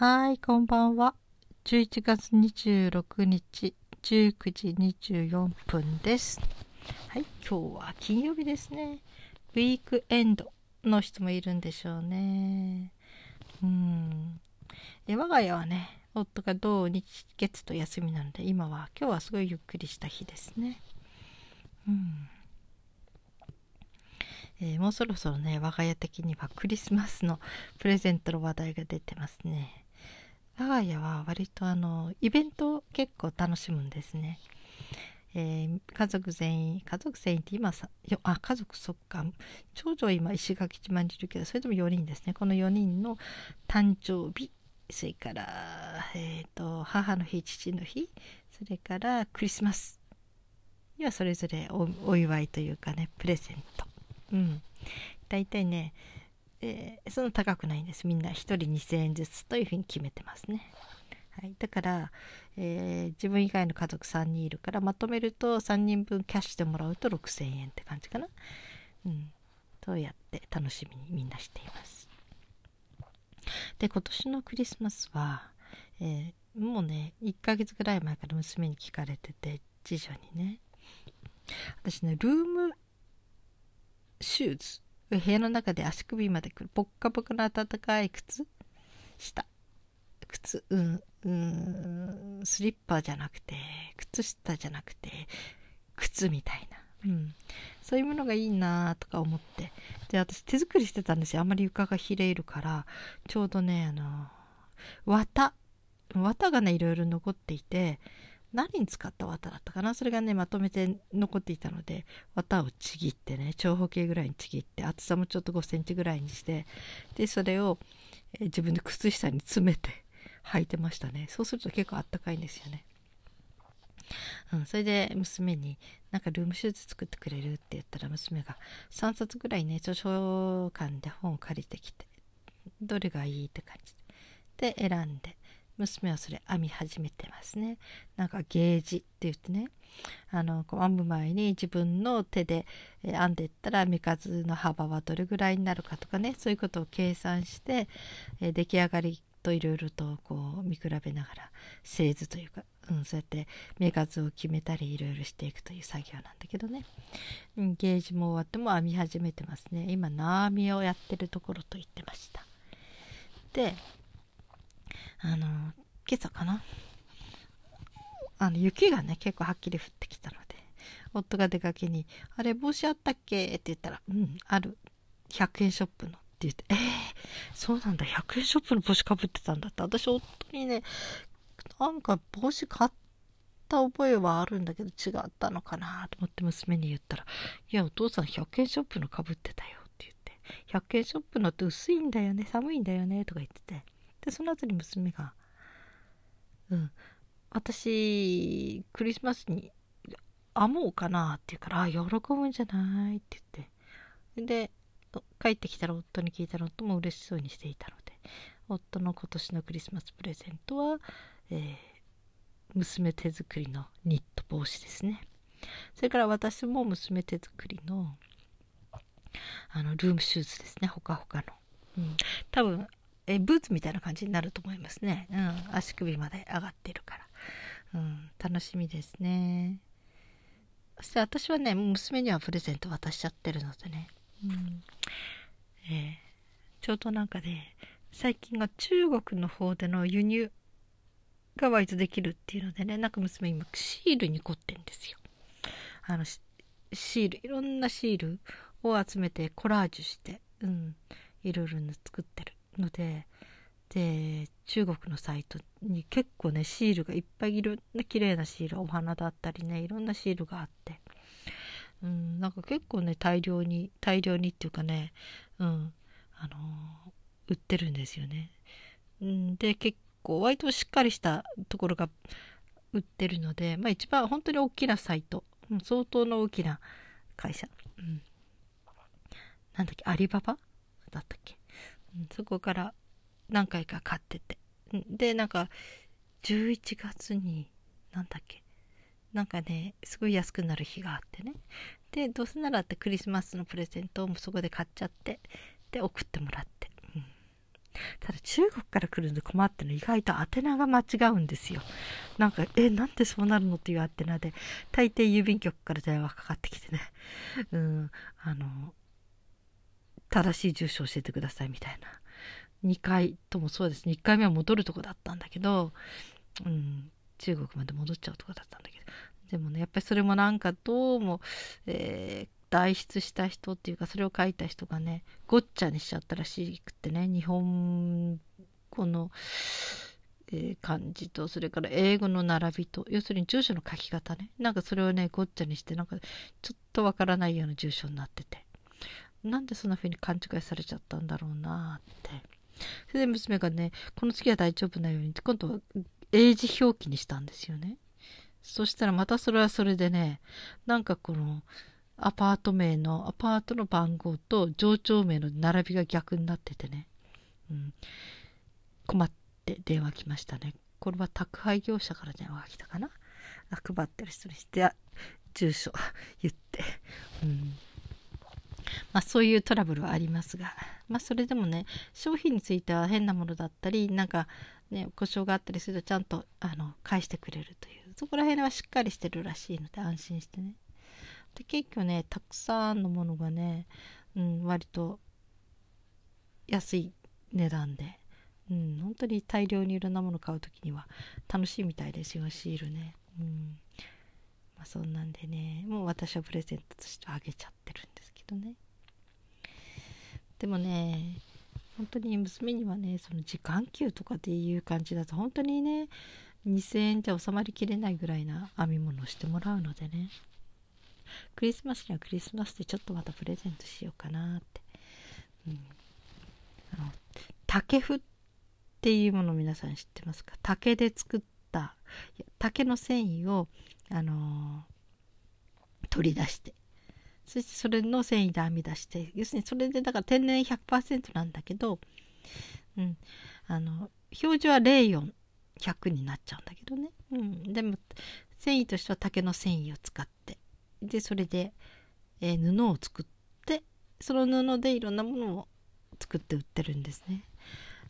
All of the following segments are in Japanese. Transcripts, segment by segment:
はい、こんばんは。11月26日、19時24分です。はい、今日は金曜日ですね。ウィークエンドの人もいるんでしょうね。うん。え我が家はね、夫が土日月と休みなので、今は、今日はすごいゆっくりした日ですね。うん。えー、もうそろそろね我が家的にはクリスマスのプレゼントの話題が出てますね我が家は割とあのイベントを結構楽しむんですね、えー、家族全員家族全員って今さよあ家族そっか。長女今石垣島にいるけどそれでも4人ですね。この4人の誕生日それから、えーと、母の日父の日それからクリスマスにはそれぞれお祝いというかねプレゼント。うん。大体ね、えー、そんな高くないんです。みんな1人2000円ずつというふうに決めてますね、はい、だから、えー、自分以外の家族3人いるからまとめると3人分キャッシュでもらうと6000円って感じかな。うん。とやって楽しみにみんなしています。で今年のクリスマスは、えー、もうね1ヶ月ぐらい前から娘に聞かれてて次女にね。私ねルームシューズ部屋の中で足首までくるポッカポカの暖かい靴下。靴うんうんスリッパじゃなくて靴下じゃなくて靴みたいな、うん、そういうものがいいなとか思って。で私手作りしてたんですよ。あんまり床がひれるから。ちょうどねあの綿。綿がねいろいろ残っていて。何に使った綿だったかな？それがねまとめて残っていたので綿をちぎってね長方形ぐらいにちぎって厚さもちょっと5センチぐらいにしてでそれを、え、自分で靴下に詰めて履いてましたねそうすると結構あったかいんですよねうん、それで娘に「なんかルームシューズ作ってくれる?」って言ったら娘が3冊ぐらいね図書館で本を借りてきてどれがいいって感じで選んで娘はそれ編み始めてますね。なんかゲージって言ってね。あのこう編む前に自分の手で編んでいったら目数の幅はどれぐらいになるかとかね。そういうことを計算して出来上がりといろいろとこう見比べながら製図というか、うん、そうやって目数を決めたりいろいろしていくという作業なんだけどね、うん、ゲージも終わっても編み始めてますね。今縄編みをやってるところと言ってました。であの今朝かな？あの雪がね結構はっきり降ってきたので夫が出かけに「あれ帽子あったっけ?」って言ったら「うんある100円ショップの」って言って「えー、そうなんだ100円ショップの帽子かぶってたんだ」って私夫にねなんか帽子買った覚えはあるんだけど違ったのかなと思って娘に言ったら「いやお父さん100円ショップのかぶってたよ」って言って「100円ショップのって薄いんだよね寒いんだよね」とか言ってて。でその後に娘が「うん私クリスマスに編もうかな」って言うから「あ喜ぶんじゃない」って言って。で帰ってきたら夫に聞いたら夫も嬉しそうにしていたので夫の今年のクリスマスプレゼントは、えー、娘手作りのニット帽子ですね。それから私も娘手作りのあのルームシューズですね。ほかほかの、うん、多分えブーツみたいな感じになると思いますね、うん、足首まで上がってるから、うん、楽しみですね。そして私はね娘にはプレゼント渡しちゃってるのでね、うん。えー、ちょうどなんかね最近は中国の方での輸入が割とできるっていうのでねなんか娘今シールに凝ってんですよ。あのシールいろんなシールを集めてコラージュしてうん。いろいろ作ってる。のでで中国のサイトに結構ねシールがいっぱいいるね綺麗なシールお花だったりねいろんなシールがあって。うんなんか結構ね大量に大量にっていうかねうんあのー、売ってるんですよね。うん、で結構割としっかりしたところが売ってるので、まあ、一番本当に大きなサイト、相当の大きな会社、うん、なんだっけアリババだったっけ？そこから何回か買ってて。でなんか11月になんだっけ。なんかねすごい安くなる日があってね。でどうせならってクリスマスのプレゼントをそこで買っちゃって。で送ってもらって、うん、ただ中国から来るの困っての意外と宛名が間違うんですよ。なんか、え、なんでそうなるのっていう宛名で、大抵郵便局から電話かかってきてね、うん、あの、正しい住所教えてくださいみたいな。2回ともそうですね。1回目は戻るとこだったんだけど、うん、中国まで戻っちゃうとこだったんだけど。でもね、やっぱりそれもなんかどうも、えー、代筆した人っていうかそれを書いた人がねごっちゃにしちゃったらしくってね日本語の、えー、漢字とそれから英語の並びと要するに住所の書き方ねなんかそれをねごっちゃにしてなんかちょっとわからないような住所になっててなんでそんな風に勘違いされちゃったんだろうなって。それで娘がねこの次は大丈夫なようにって今度は英字表記にしたんですよね。そしたらまたそれはそれでねなんかこのアパート名の、アパートの番号と上長名の並びが逆になっててね、うん、困って電話来ましたね。これは宅配業者から電話が来たかな。配ってる人にして、住所言って、うん。まあ、そういうトラブルはありますが、まあ、それでもね商品については変なものだったりなんかね故障があったりするとちゃんとあの返してくれるというそこら辺はしっかりしてるらしいので安心してね。で結構ねたくさんのものがね、うん、割と安い値段で、うん、本当に大量にいろんなもの買う時には楽しいみたいですよシールね、うん。まあ、そんなんでねもう私はプレゼントとしてあげちゃってるんで。すけどね。でもね本当に娘にはねその時間給とかっていう感じだと本当にね2000円じゃ収まりきれないぐらいな編み物をしてもらうのでね。クリスマスにはクリスマスでちょっとまたプレゼントしようかなって。うん、あの竹譜っていうもの皆さん知ってますか？竹で作った竹の繊維を、あのー、取り出して。そしてそれの繊維で編み出して要するにそれでだから天然100%なんだけど、うん、あの表示は04100になっちゃうんだけどね、うん、でも繊維としては竹の繊維を使ってでそれで、えー、布を作ってその布でいろんなものを作って売ってるんですね。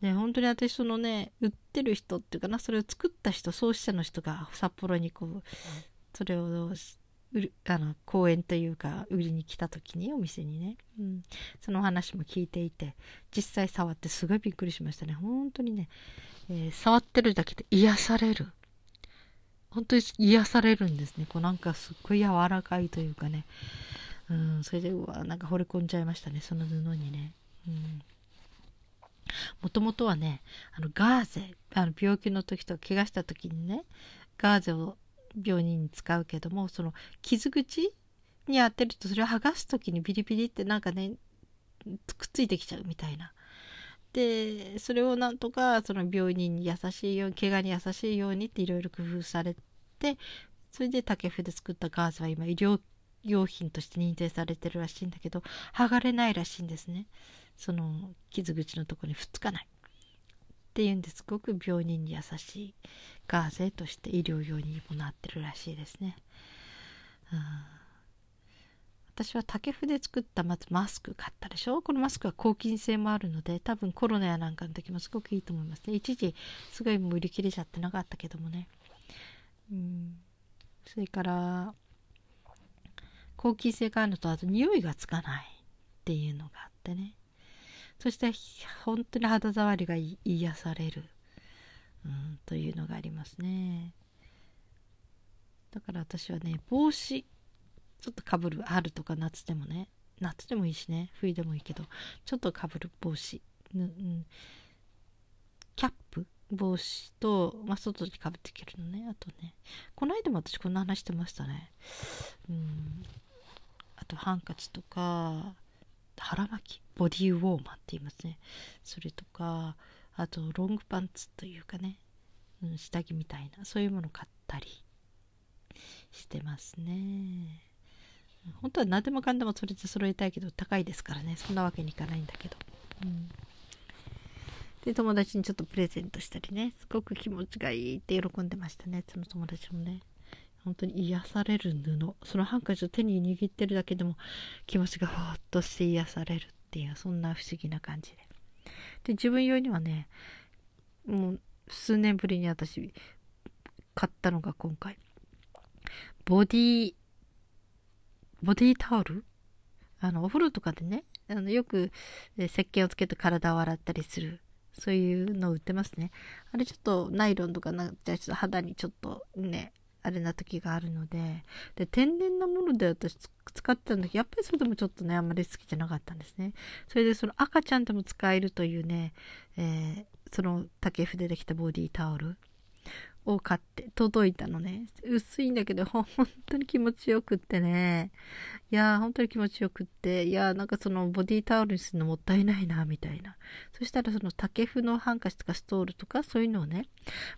で本当に私そのね売ってる人っていうかなそれを作った人創始者の人が札幌にこうそれを売るあの公演というか売りに来た時にお店にね、うん、その話も聞いていて実際触ってすごいびっくりしましたね本当にね、えー、触ってるだけで癒される本当に癒されるんですね。こうなんかすっごい柔らかいというかね。うん、それで、うわ、なんか惚れ込んじゃいましたね、その布にね。うん。もともとはね、あのガーゼ、あの病気の時と怪我した時にね、ガーゼを病人に使うけども、その傷口に当てるとそれを剥がす時にビリビリってなんかね、くっついてきちゃうみたいな。でそれをなんとかその病人に優しいように怪我に優しいようにっていろいろ工夫されてそれで竹筆作ったガーゼは今医療用品として認定されてるらしいんだけど剥がれないらしいんですねその傷口のとこにふっつかないっていうんですごく病人に優しいガーゼとして医療用にもなってるらしいですね。うん。私は竹筆作ったまずマスク買ったでしょ？このマスクは抗菌性もあるので多分コロナやなんかの時もすごくいいと思いますね。一時すごいもう売り切れちゃってなかったけどもね。うん。それから抗菌性があるのとあと匂いがつかないっていうのがあってね。そして本当に肌触りが癒される、うん、というのがありますね。だから私はね帽子ちょっとかぶる春とか夏でもね。夏でもいいしね。冬でもいいけどちょっとかぶる帽子、うん、キャップ帽子と、まあ、外にかぶっていけるのね。あとねこの間も私こんな話してましたね。うん。あとハンカチとか腹巻きボディウォーマーって言いますね。それとかあとロングパンツというかね、うん、下着みたいな。そういうもの買ったりしてますね。本当は何でもかんでもそれで揃えたいけど高いですからね。そんなわけにいかないんだけど、うん、で友達にちょっとプレゼントしたりね。すごく気持ちがいいって喜んでましたね。その友達もね。本当に癒される布そのハンカチを手に握ってるだけでも気持ちがふわっとして癒されるっていうそんな不思議な感じでで、自分用にはね、もう数年ぶりに私買ったのが今回、ボディ、ボディタオル？あの、お風呂とかでね、あのよく、え石鹸をつけて体を洗ったりする。そういうのを売ってますね。あれちょっとナイロンとかなっちゃうと肌にちょっとね、あれな時があるので、で、天然なもので私使ってたんだけど、やっぱりそれでもちょっとね、あんまり好きじゃなかったんですね。それでその赤ちゃんでも使えるというね、えー、その竹筆でできたボディタオルを買って届いたのね。薄いんだけど、本当に気持ちよくってね。いやー、本当に気持ちよくって、いやー、なんかそのボディタオルにするのもったいないな、みたいな。そしたらその竹譜のハンカチとかストールとかそういうのをね、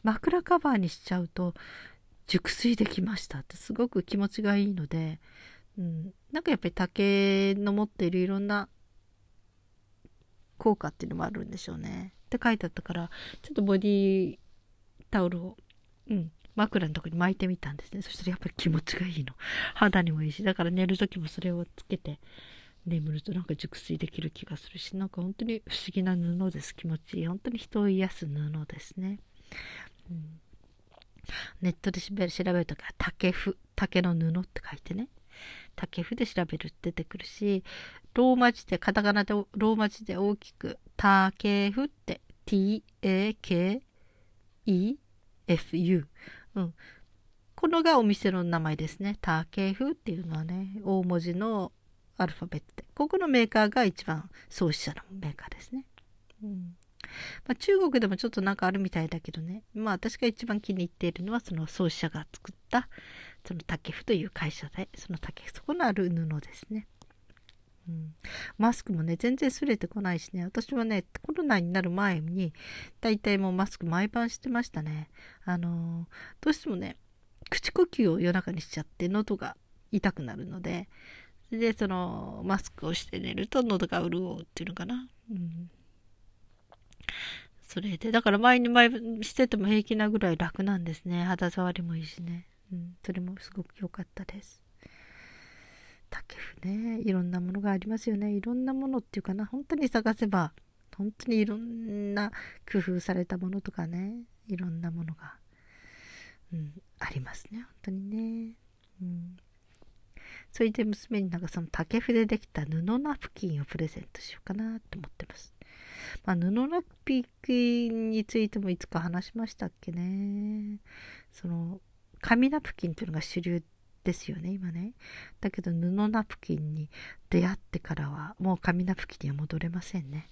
枕カバーにしちゃうと、熟睡できましたってすごく気持ちがいいので、うん、なんかやっぱり竹の持っているいろんな効果っていうのもあるんでしょうね。って書いてあったから、ちょっとボディタオルを、うん、枕のとこに巻いてみたんですね。そしたらやっぱり気持ちがいいの。肌にもいいし、だから寝る時もそれをつけて眠るとなんか熟睡できる気がするし、なんか本当に不思議な布です。気持ちいい。本当に人を癒す布ですね。うんネットで調べるときは竹譜、竹の布って書いてね。竹譜で調べるって出てくるし、ローマ字で、カタカナで、ローマ字で大きく、竹譜って、t-a-k-e-f-u。うん。このがお店の名前ですね。竹譜っていうのはね、大文字のアルファベットで。ここのメーカーが一番創始者のメーカーですね。うんまあ、中国でもちょっとなんかあるみたいだけどね。まあ私が一番気に入っているのはその創始者が作ったその竹譜という会社で、その竹そこのある布ですね。うん、マスクもね、全然すれてこないしね、私はね、コロナになる前に、だいたいもうマスク毎晩してましたね。あのー、どうしてもね、口呼吸を夜中にしちゃって、喉が痛くなるので、で、その、マスクをして寝ると喉が潤うっていうのかな。うんそれで、だから前に前してても平気なぐらい楽なんですね。肌触りもいいしね。うん、それもすごく良かったです。竹譜ね、いろんなものがありますよね。いろんなものっていうかな、本当に探せば、本当にいろんな工夫されたものとかね、いろんなものが、うん、ありますね。本当にね。うん。それで娘になんかその竹筆でできた布ナプキンをプレゼントしようかなって思ってます。まあ、布ナプキンについてもいつか話しましたっけね。その、紙ナプキンっていうのが主流ですよね、今ね。だけど布ナプキンに出会ってからは、もう紙ナプキンには戻れませんね。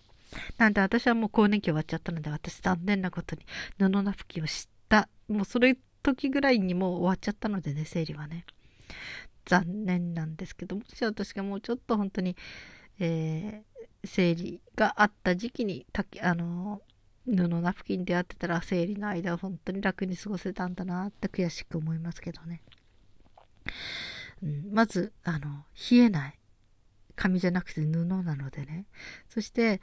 なんで私はもう更年期終わっちゃったので、私残念なことに布ナプキンを知った、もうそれ時ぐらいにもう終わっちゃったのでね、生理はね。残念なんですけど、もし私がもうちょっと本当に、え、生理があった時期にたあの布ナプキンでやってたら生理の間は本当に楽に過ごせたんだなって悔しく思いますけどね。うん、まず、あの、冷えない。紙じゃなくて布なのでね。そして、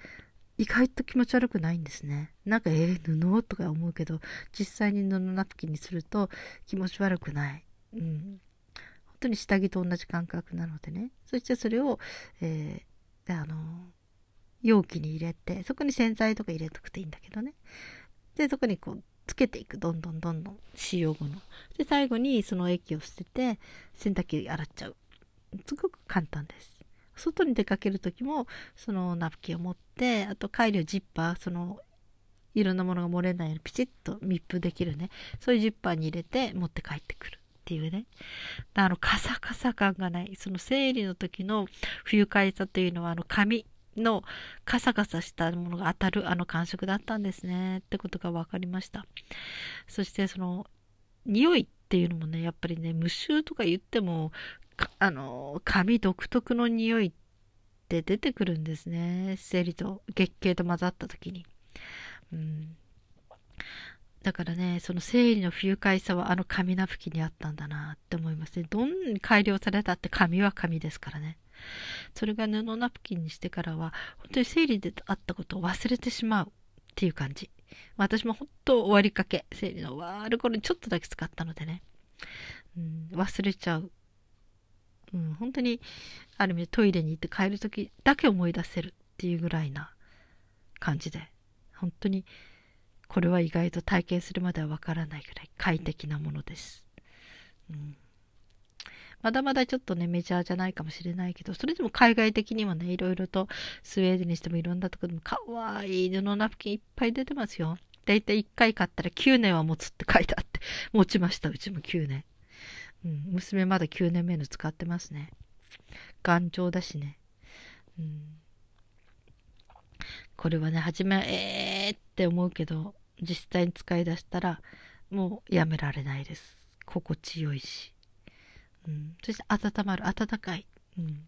意外と気持ち悪くないんですね。なんか、えー、布？とか思うけど、実際に布ナプキンにすると気持ち悪くない。うん。本当に下着と同じ感覚なのでね。そしてそれを、えー、あの、容器に入れて、そこに洗剤とか入れとくといいんだけどね。で、そこにこう、つけていく。どんどんどんどん使用後の。で、最後にその液を捨てて、洗濯機洗っちゃう。すごく簡単です。外に出かける時も、そのナプキンを持って、あと帰りをジッパー、その、いろんなものが漏れないようにピチッと密封できるね。そういうジッパーに入れて持って帰ってくる。っていうね。あの、カサカサ感がない。その生理の時の不愉快さというのは、あの、紙のカサカサしたものが当たるあの感触だったんですねってことが分かりました。そしてその匂いっていうのもね、やっぱりね、無臭とか言っても、あの、髪独特の匂いって出てくるんですね。生理と月経と混ざった時に。うんだからね、その生理の不愉快さはあの紙ナプキンにあったんだなって思いますね。どんなに改良されたって紙は紙ですからね。それが布ナプキンにしてからは、本当に生理であったことを忘れてしまうっていう感じ。私も本当終わりかけ、生理の終わる頃にちょっとだけ使ったのでね、うん、忘れちゃう。うん、本当に、ある意味トイレに行って帰る時だけ思い出せるっていうぐらいな感じで本当にこれは意外と体験するまではわからないぐらい快適なものです、まだまだちょっとねメジャーじゃないかもしれないけどそれでも海外的にはねいろいろとスウェーデンにしてもいろんなところでもかわいい布ナプキンいっぱい出てますよ。だいたい1回買ったら9年は持つって書いてあって持ちましたうちも9年、うん、娘まだ9年目の使ってますね。頑丈だしね。うん。これはね初めはえーって思うけど実際に使い出したらもうやめられないです。心地よいし、うん、そして温まる温かい、うん、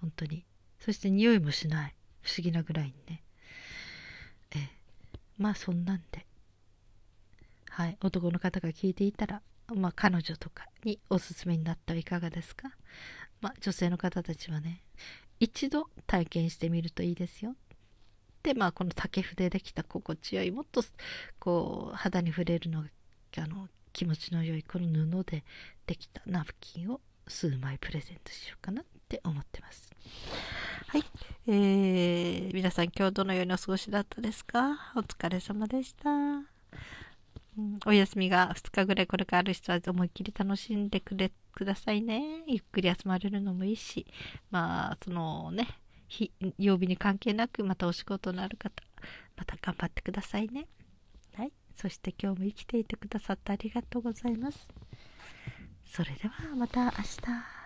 本当に。そして匂いもしない。不思議なぐらいにね。えまあそんなんで。はい。男の方が聞いていたらまあ彼女とかにおすすめになったはいかがですか？まあ女性の方たちはね一度体験してみるといいですよ。でまあこの竹筆できた心地よいもっとこう肌に触れるのがあの気持ちの良いこの布でできたナプキンを数枚プレゼントしようかなって思ってます。はい。えー、皆さん今日どのようにお過ごしだったですか？お疲れ様でした。うん、お休みが2日ぐらいこれからある人は思いっきり楽しんでくれくださいね。ゆっくり休まれるのもいいし、まあ、そのね、日曜日に関係なくまたお仕事のある方また頑張ってくださいねそして今日も生きていてくださってありがとうございます。それではまた明日。